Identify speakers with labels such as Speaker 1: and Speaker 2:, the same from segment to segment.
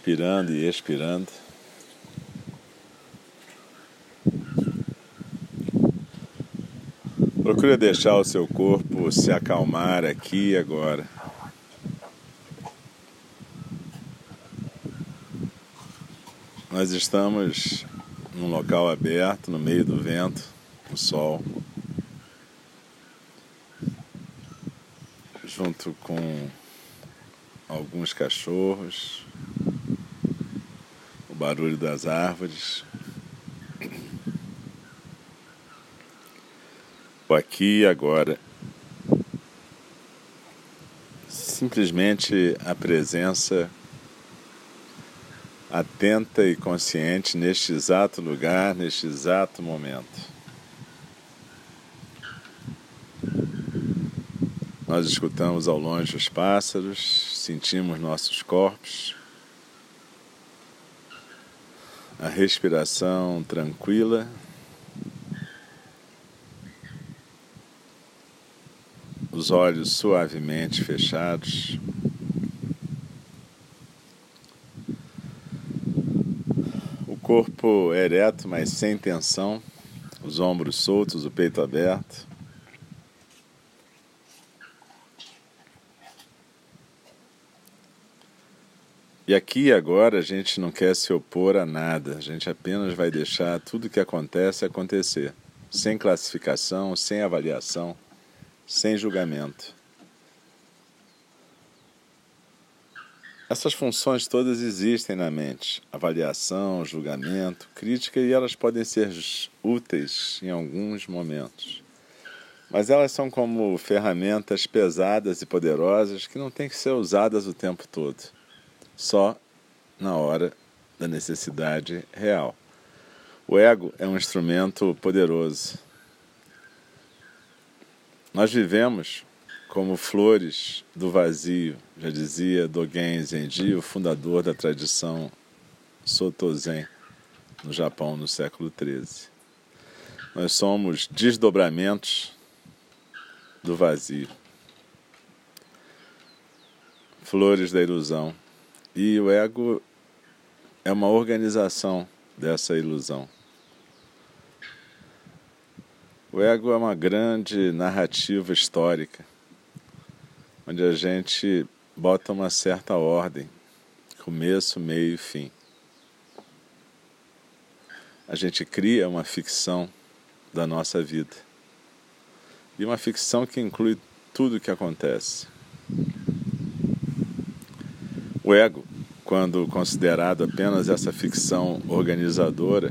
Speaker 1: inspirando e expirando. Procure deixar o seu corpo se acalmar aqui e agora. Nós estamos num local aberto, no meio do vento, o sol, junto com alguns cachorros, barulho das árvores. O aqui e agora. Simplesmente a presença atenta e consciente neste exato lugar, neste exato momento. Nós escutamos ao longe os pássaros, sentimos nossos corpos, a respiração tranquila. Os olhos suavemente fechados. corpo ereto, mas sem tensão, os ombros soltos, o peito aberto. E aqui e agora a gente não quer se opor a nada, a gente apenas vai deixar tudo que acontece acontecer, sem classificação, sem avaliação, sem julgamento. Essas funções todas existem na mente: avaliação, julgamento, crítica, e elas podem ser úteis em alguns momentos. Mas elas são como ferramentas pesadas e poderosas que não têm que ser usadas o tempo todo, só na hora da necessidade real. O ego é um instrumento poderoso. Nós vivemos como flores do vazio, já dizia Dogen Zenji, o fundador da tradição Soto Zen no Japão no século XIII. Nós somos desdobramentos do vazio, flores da ilusão. E o ego é uma organização dessa ilusão. O ego é uma grande narrativa histórica onde a gente bota uma certa ordem, começo, meio e fim. A gente cria uma ficção da nossa vida. E uma ficção que inclui tudo o que acontece. O ego, quando considerado apenas essa ficção organizadora,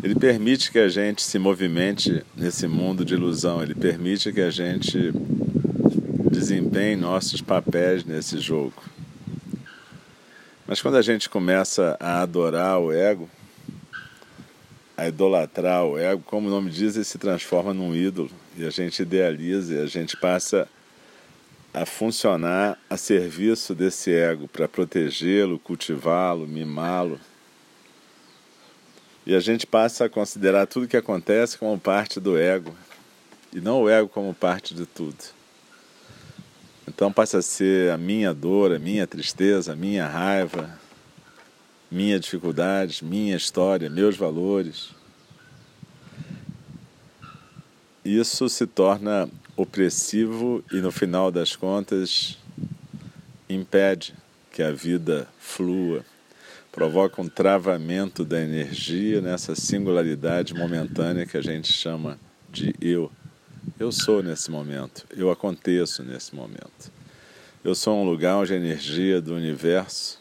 Speaker 1: ele permite que a gente se movimente nesse mundo de ilusão, ele permite que a gente desempenhe nossos papéis nesse jogo. Mas quando a gente começa a adorar o ego, a idolatrar o ego, como o nome diz, ele se transforma num ídolo e a gente idealiza e a gente passa a funcionar a serviço desse ego para protegê-lo, cultivá-lo, mimá-lo. E a gente passa a considerar tudo que acontece como parte do ego e não o ego como parte de tudo. Então passa a ser a minha dor, a minha tristeza, a minha raiva, minha dificuldade, minha história, meus valores. Isso se torna opressivo e no final das contas impede que a vida flua, provoca um travamento da energia nessa singularidade momentânea que a gente chama de eu. Eu sou nesse momento, eu aconteço nesse momento. Eu sou um lugar onde a energia do universo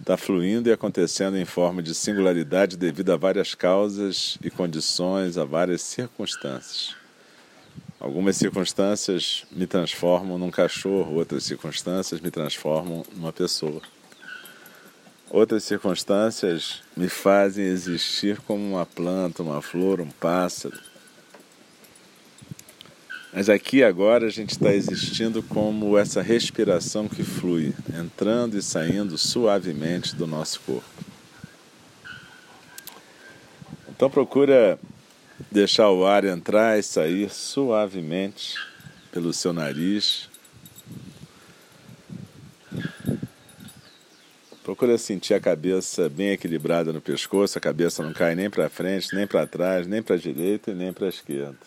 Speaker 1: está fluindo e acontecendo em forma de singularidade devido a várias causas e condições, a várias circunstâncias. Algumas circunstâncias me transformam num cachorro, outras circunstâncias me transformam numa pessoa. Outras circunstâncias me fazem existir como uma planta, uma flor, um pássaro. Mas aqui agora a gente está existindo como essa respiração que flui, entrando e saindo suavemente do nosso corpo. Então procura deixar o ar entrar e sair suavemente pelo seu nariz. Procura sentir a cabeça bem equilibrada no pescoço, a cabeça não cai nem para frente, nem para trás, nem para a direita e nem para a esquerda.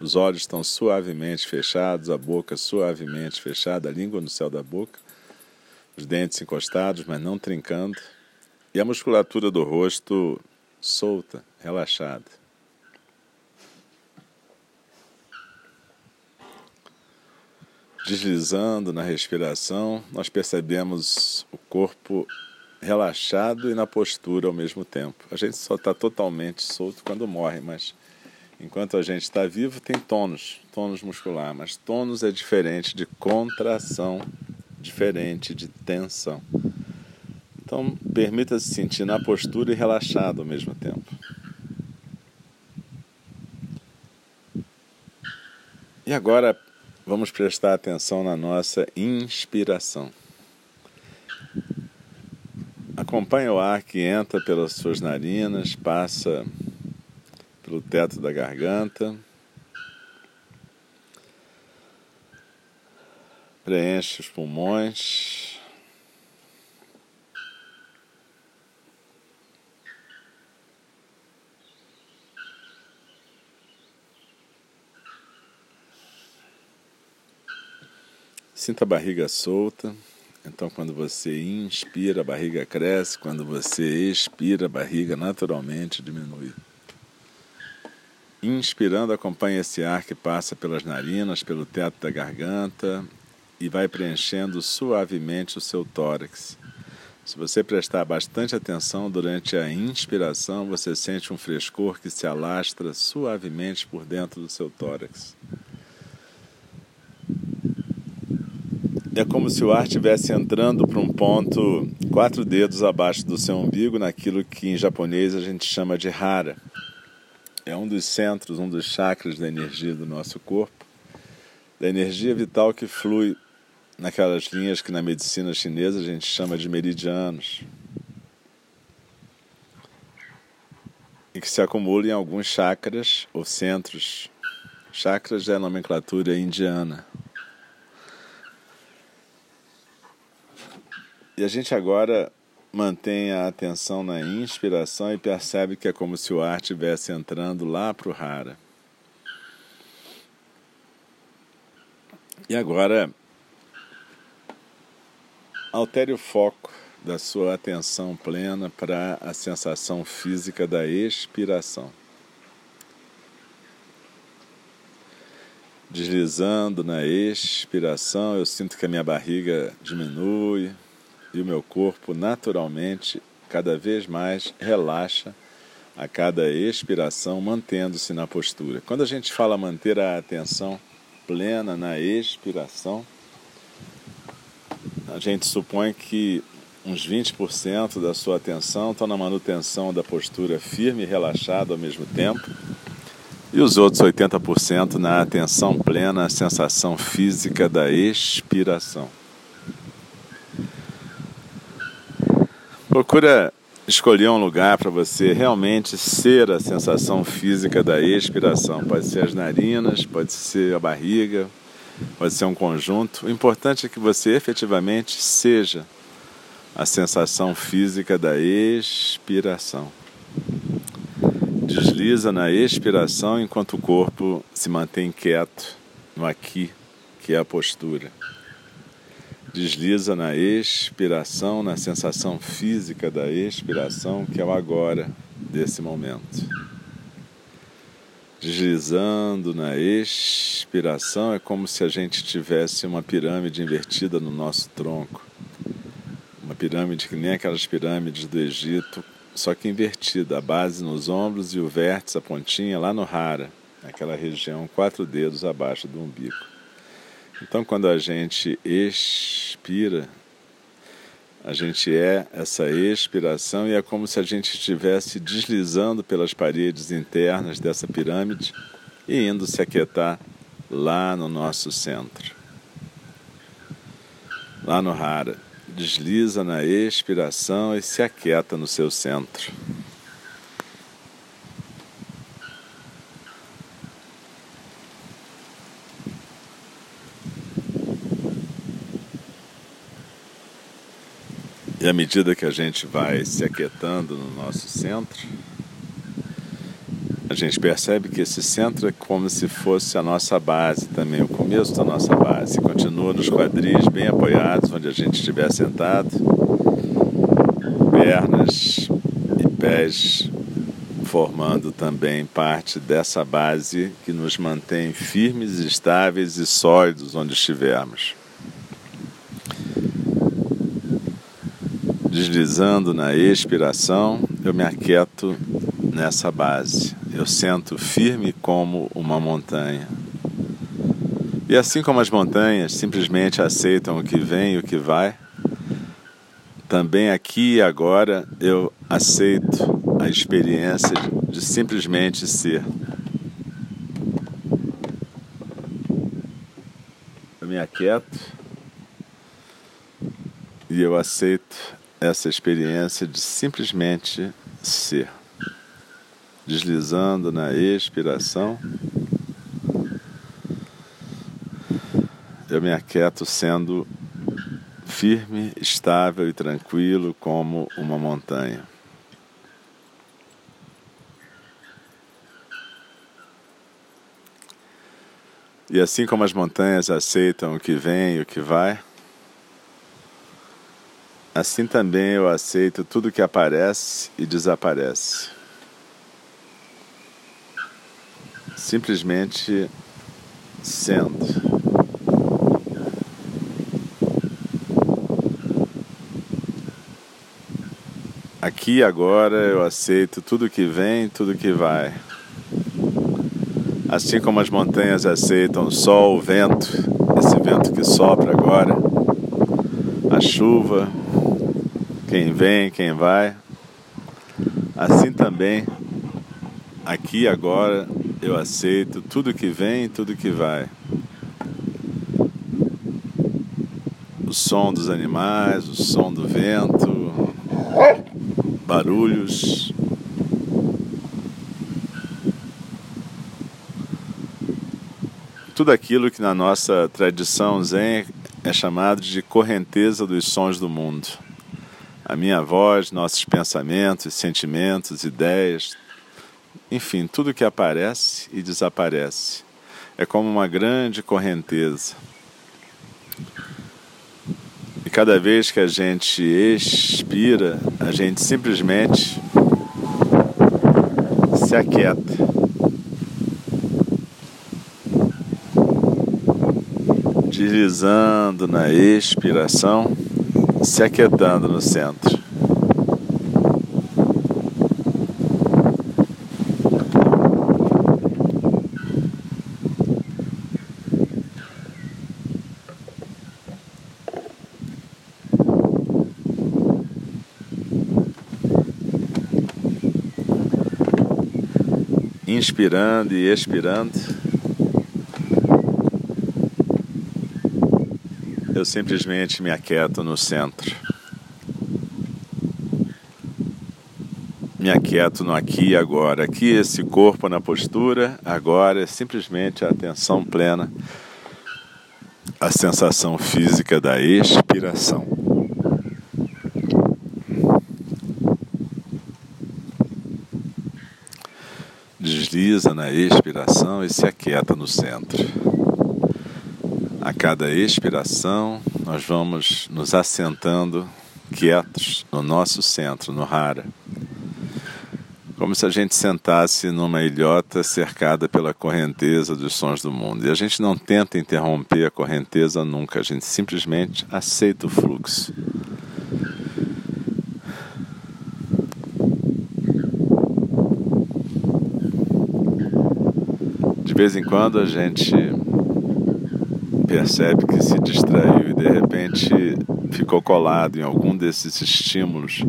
Speaker 1: Os olhos estão suavemente fechados, a boca suavemente fechada, a língua no céu da boca, os dentes encostados, mas não trincando, e a musculatura do rosto solta, relaxada. Deslizando na respiração, nós percebemos o corpo relaxado e na postura ao mesmo tempo. A gente só está totalmente solto quando morre, mas enquanto a gente está vivo tem tônus, tônus muscular, mas tônus é diferente de contração, diferente de tensão. Então, permita-se sentir na postura e relaxado ao mesmo tempo. E agora vamos prestar atenção na nossa inspiração. Acompanhe o ar que entra pelas suas narinas, passa pelo teto da garganta, preenche os pulmões. Sinta a barriga solta. Então, quando você inspira, a barriga cresce. Quando você expira, a barriga naturalmente diminui. Inspirando, acompanhe esse ar que passa pelas narinas, pelo teto da garganta e vai preenchendo suavemente o seu tórax. Se você prestar bastante atenção durante a inspiração, você sente um frescor que se alastra suavemente por dentro do seu tórax. É como se o ar estivesse entrando para um ponto quatro dedos abaixo do seu umbigo, naquilo que em japonês a gente chama de hara. É um dos centros, um dos chakras da energia do nosso corpo, da energia vital que flui naquelas linhas que na medicina chinesa a gente chama de meridianos. E que se acumula em alguns chakras ou centros. Chakras é a nomenclatura indiana. E a gente agora mantém a atenção na inspiração e percebe que é como se o ar estivesse entrando lá para o Hara. E agora, altere o foco da sua atenção plena para a sensação física da expiração. Deslizando na expiração, eu sinto que a minha barriga diminui, e o meu corpo naturalmente cada vez mais relaxa a cada expiração, mantendo-se na postura. Quando a gente fala manter a atenção plena na expiração, a gente supõe que uns 20% da sua atenção estão na manutenção da postura firme e relaxada ao mesmo tempo, e os outros 80% na atenção plena à sensação física da expiração. Procura escolher um lugar para você realmente ser a sensação física da expiração. Pode ser as narinas, pode ser a barriga, pode ser um conjunto. O importante é que você efetivamente seja a sensação física da expiração. Desliza na expiração enquanto o corpo se mantém quieto no aqui, que é a postura. Desliza na expiração, na sensação física da expiração, que é o agora desse momento. Deslizando na expiração, é como se a gente tivesse uma pirâmide invertida no nosso tronco. Uma pirâmide que nem aquelas pirâmides do Egito, só que invertida, a base nos ombros e o vértice, a pontinha lá no rara, aquela região quatro dedos abaixo do umbigo. Então, quando a gente expira, a gente é essa expiração e é como se a gente estivesse deslizando pelas paredes internas dessa pirâmide e indo se aquietar lá no nosso centro. Lá no Hara. Desliza na expiração e se aquieta no seu centro. E à medida que a gente vai se aquietando no nosso centro, a gente percebe que esse centro é como se fosse a nossa base também, o começo da nossa base. Continua nos quadris bem apoiados, onde a gente estiver sentado, pernas e pés formando também parte dessa base que nos mantém firmes, estáveis e sólidos onde estivermos. Deslizando na expiração, eu me aquieto nessa base. Eu sento firme como uma montanha. E assim como as montanhas simplesmente aceitam o que vem e o que vai, também aqui e agora eu aceito a experiência de simplesmente ser. Eu me aquieto e eu aceito essa experiência de simplesmente ser. Deslizando na expiração, eu me aquieto sendo firme, estável e tranquilo como uma montanha. E assim como as montanhas aceitam o que vem e o que vai, assim também eu aceito tudo que aparece e desaparece. Simplesmente sendo. Aqui agora eu aceito tudo que vem, tudo que vai. Assim como as montanhas aceitam o sol, o vento, esse vento que sopra agora, a chuva, quem vem, quem vai, assim também, aqui agora, eu aceito tudo que vem, tudo que vai. O som dos animais, o som do vento, barulhos, tudo aquilo que na nossa tradição zen é chamado de correnteza dos sons do mundo. A minha voz, nossos pensamentos, sentimentos, ideias, enfim, tudo que aparece e desaparece. É como uma grande correnteza. E cada vez que a gente expira, a gente simplesmente se aquieta. deslizando na expiração, se aquietando no centro. Inspirando e expirando. Eu simplesmente me aquieto no centro. Me aquieto no aqui e agora. Aqui, esse corpo na postura, agora é simplesmente a atenção plena, a sensação física da expiração. Desliza na expiração e se aquieta no centro. A cada expiração, nós vamos nos assentando quietos no nosso centro, no Hara. Como se a gente sentasse numa ilhota cercada pela correnteza dos sons do mundo. E a gente não tenta interromper a correnteza nunca, a gente simplesmente aceita o fluxo. De vez em quando a gente percebe que se distraiu e de repente ficou colado em algum desses estímulos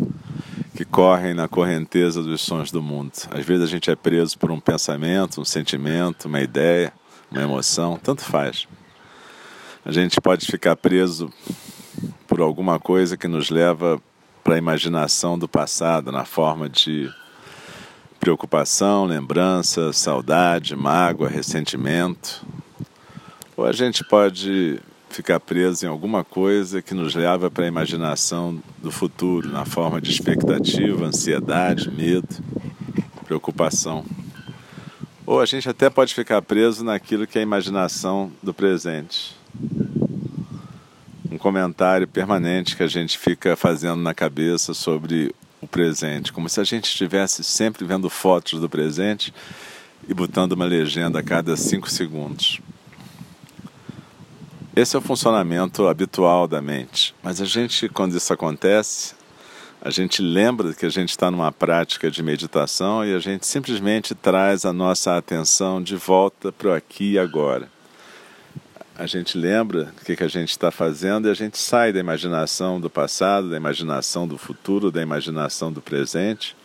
Speaker 1: que correm na correnteza dos sons do mundo. Às vezes a gente é preso por um pensamento, um sentimento, uma ideia, uma emoção, tanto faz. A gente pode ficar preso por alguma coisa que nos leva para a imaginação do passado, na forma de preocupação, lembrança, saudade, mágoa, ressentimento, ou a gente pode ficar preso em alguma coisa que nos leva para a imaginação do futuro, na forma de expectativa, ansiedade, medo, preocupação. Ou a gente até pode ficar preso naquilo que é a imaginação do presente. Um comentário permanente que a gente fica fazendo na cabeça sobre o presente, como se a gente estivesse sempre vendo fotos do presente e botando uma legenda a cada cinco segundos. Esse é o funcionamento habitual da mente. Mas a gente, quando isso acontece, a gente lembra que a gente está numa prática de meditação e a gente simplesmente traz a nossa atenção de volta para o aqui e agora. A gente lembra o que, que a gente está fazendo e a gente sai da imaginação do passado, da imaginação do futuro, da imaginação do presente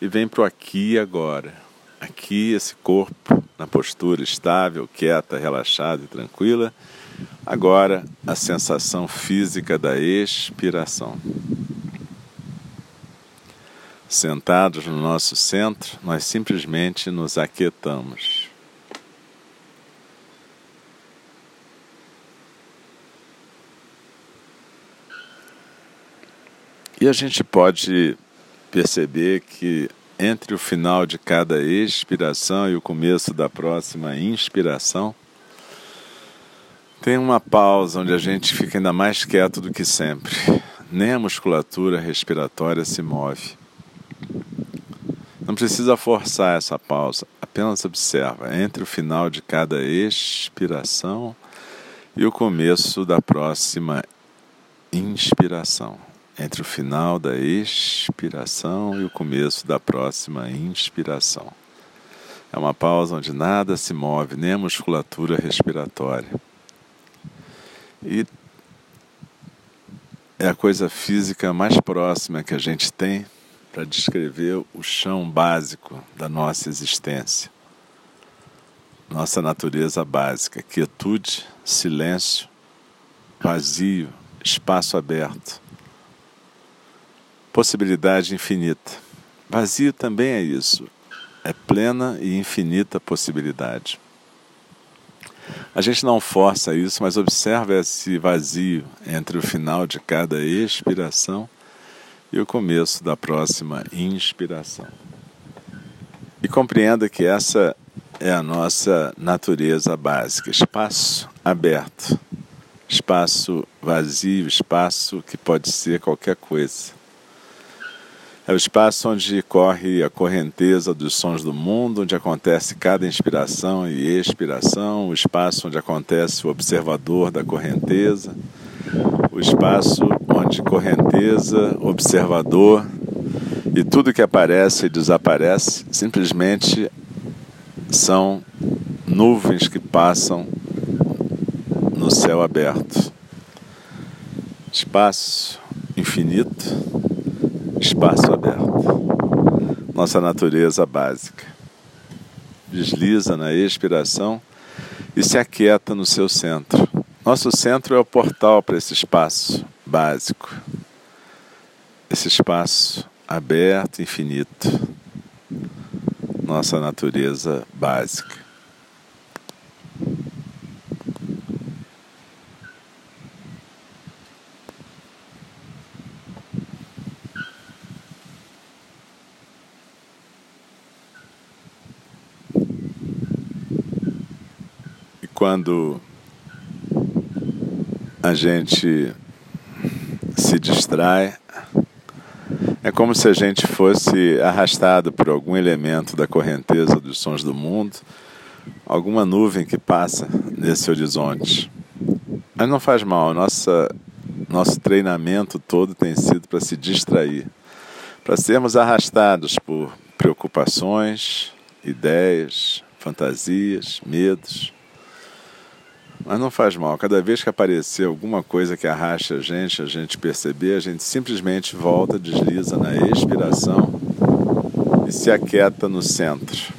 Speaker 1: e vem para o aqui e agora. Aqui, esse corpo na postura estável, quieta, relaxada e tranquila Agora, a sensação física da expiração. Sentados no nosso centro, nós simplesmente nos aquietamos. E a gente pode perceber que entre o final de cada expiração e o começo da próxima inspiração, tem uma pausa onde a gente fica ainda mais quieto do que sempre. Nem a musculatura respiratória se move. Não precisa forçar essa pausa, apenas observa entre o final de cada expiração e o começo da próxima inspiração. Entre o final da expiração e o começo da próxima inspiração. É uma pausa onde nada se move, nem a musculatura respiratória. E é a coisa física mais próxima que a gente tem para descrever o chão básico da nossa existência. Nossa natureza básica: quietude, silêncio, vazio, espaço aberto, possibilidade infinita. Vazio também é isso, é plena e infinita possibilidade. A gente não força isso, mas observa esse vazio entre o final de cada expiração e o começo da próxima inspiração. E compreenda que essa é a nossa natureza básica: espaço aberto, espaço vazio, espaço que pode ser qualquer coisa. É o espaço onde corre a correnteza dos sons do mundo, onde acontece cada inspiração e expiração, o espaço onde acontece o observador da correnteza, o espaço onde correnteza, observador e tudo que aparece e desaparece simplesmente são nuvens que passam no céu aberto. Espaço infinito espaço aberto. Nossa natureza básica. Desliza na expiração e se aquieta no seu centro. Nosso centro é o portal para esse espaço básico, esse espaço aberto, infinito. Nossa natureza básica. Quando a gente se distrai, é como se a gente fosse arrastado por algum elemento da correnteza dos sons do mundo, alguma nuvem que passa nesse horizonte. Mas não faz mal, nossa, nosso treinamento todo tem sido para se distrair, para sermos arrastados por preocupações, ideias, fantasias, medos mas não faz mal. Cada vez que aparecer alguma coisa que arraste a gente, a gente perceber, a gente simplesmente volta, desliza na expiração e se aquieta no centro.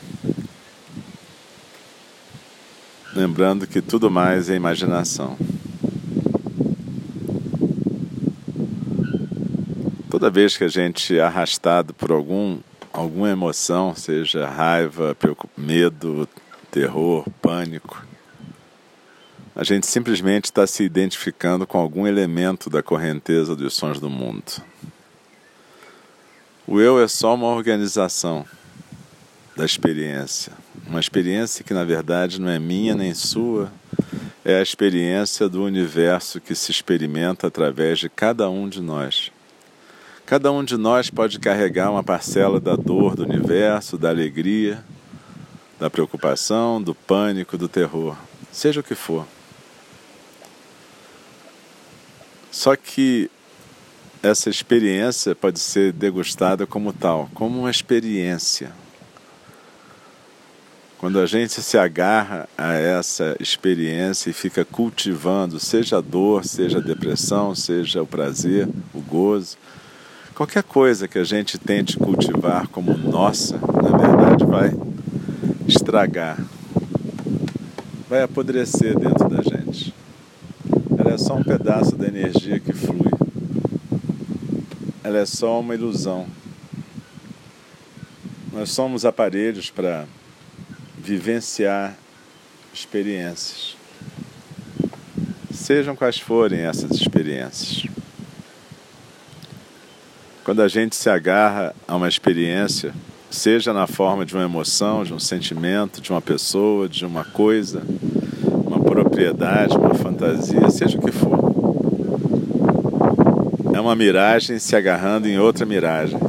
Speaker 1: Lembrando que tudo mais é imaginação. Toda vez que a gente é arrastado por algum, alguma emoção, seja raiva, medo, terror, pânico, a gente simplesmente está se identificando com algum elemento da correnteza dos sons do mundo. O eu é só uma organização da experiência. Uma experiência que, na verdade, não é minha nem sua, é a experiência do universo que se experimenta através de cada um de nós. Cada um de nós pode carregar uma parcela da dor do universo, da alegria, da preocupação, do pânico, do terror, seja o que for. Só que essa experiência pode ser degustada como tal, como uma experiência. Quando a gente se agarra a essa experiência e fica cultivando, seja a dor, seja a depressão, seja o prazer, o gozo, qualquer coisa que a gente tente cultivar como nossa, na verdade vai estragar, vai apodrecer dentro da gente. É só um pedaço da energia que flui. Ela é só uma ilusão. Nós somos aparelhos para vivenciar experiências. Sejam quais forem essas experiências. Quando a gente se agarra a uma experiência, seja na forma de uma emoção, de um sentimento, de uma pessoa, de uma coisa, uma fantasia, seja o que for. É uma miragem se agarrando em outra miragem.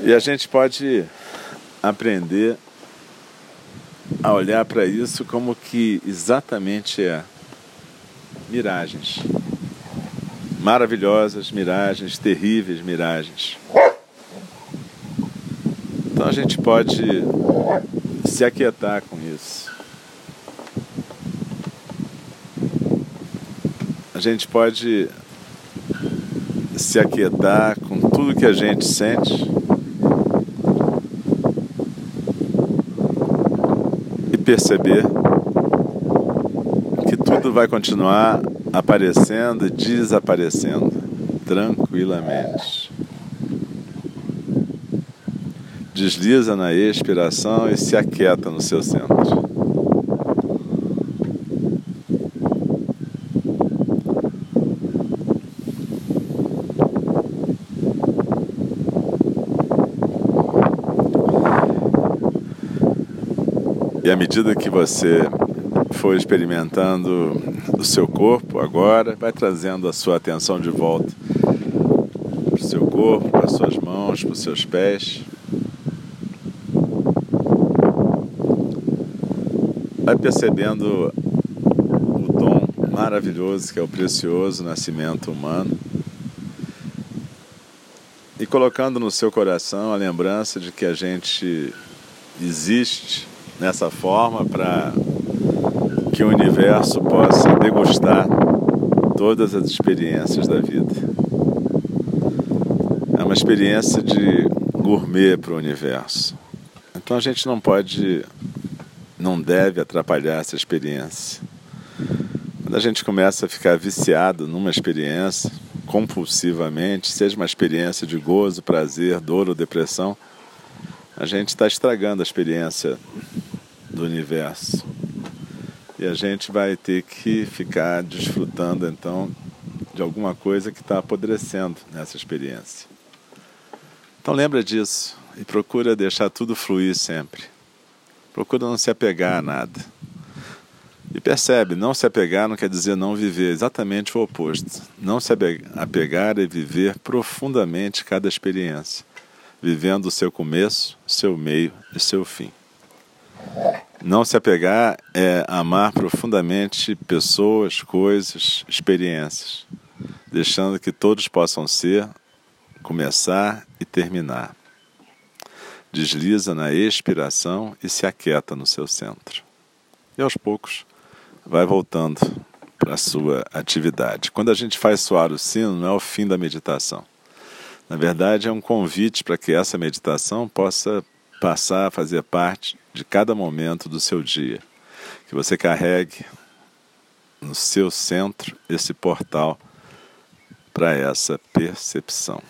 Speaker 1: E a gente pode aprender a olhar para isso como que exatamente é miragens. Maravilhosas miragens, terríveis miragens. Então a gente pode se aquietar com isso. A gente pode se aquietar com tudo que a gente sente e perceber que tudo vai continuar aparecendo e desaparecendo tranquilamente. Desliza na expiração e se aquieta no seu centro. E à medida que você for experimentando o seu corpo agora, vai trazendo a sua atenção de volta para o seu corpo, para as suas mãos, para os seus pés. Vai percebendo o dom maravilhoso que é o precioso nascimento humano e colocando no seu coração a lembrança de que a gente existe nessa forma para que o universo possa degustar todas as experiências da vida. É uma experiência de gourmet para o universo. Então a gente não pode não deve atrapalhar essa experiência. Quando a gente começa a ficar viciado numa experiência, compulsivamente, seja uma experiência de gozo, prazer, dor ou depressão, a gente está estragando a experiência do universo. E a gente vai ter que ficar desfrutando então de alguma coisa que está apodrecendo nessa experiência. Então lembra disso e procura deixar tudo fluir sempre. Procura não se apegar a nada. E percebe, não se apegar não quer dizer não viver, exatamente o oposto. Não se apegar é viver profundamente cada experiência, vivendo o seu começo, seu meio e seu fim. Não se apegar é amar profundamente pessoas, coisas, experiências, deixando que todos possam ser, começar e terminar desliza na expiração e se aquieta no seu centro. E aos poucos vai voltando para a sua atividade. Quando a gente faz soar o sino, não é o fim da meditação. Na verdade, é um convite para que essa meditação possa passar a fazer parte de cada momento do seu dia. Que você carregue no seu centro esse portal para essa percepção.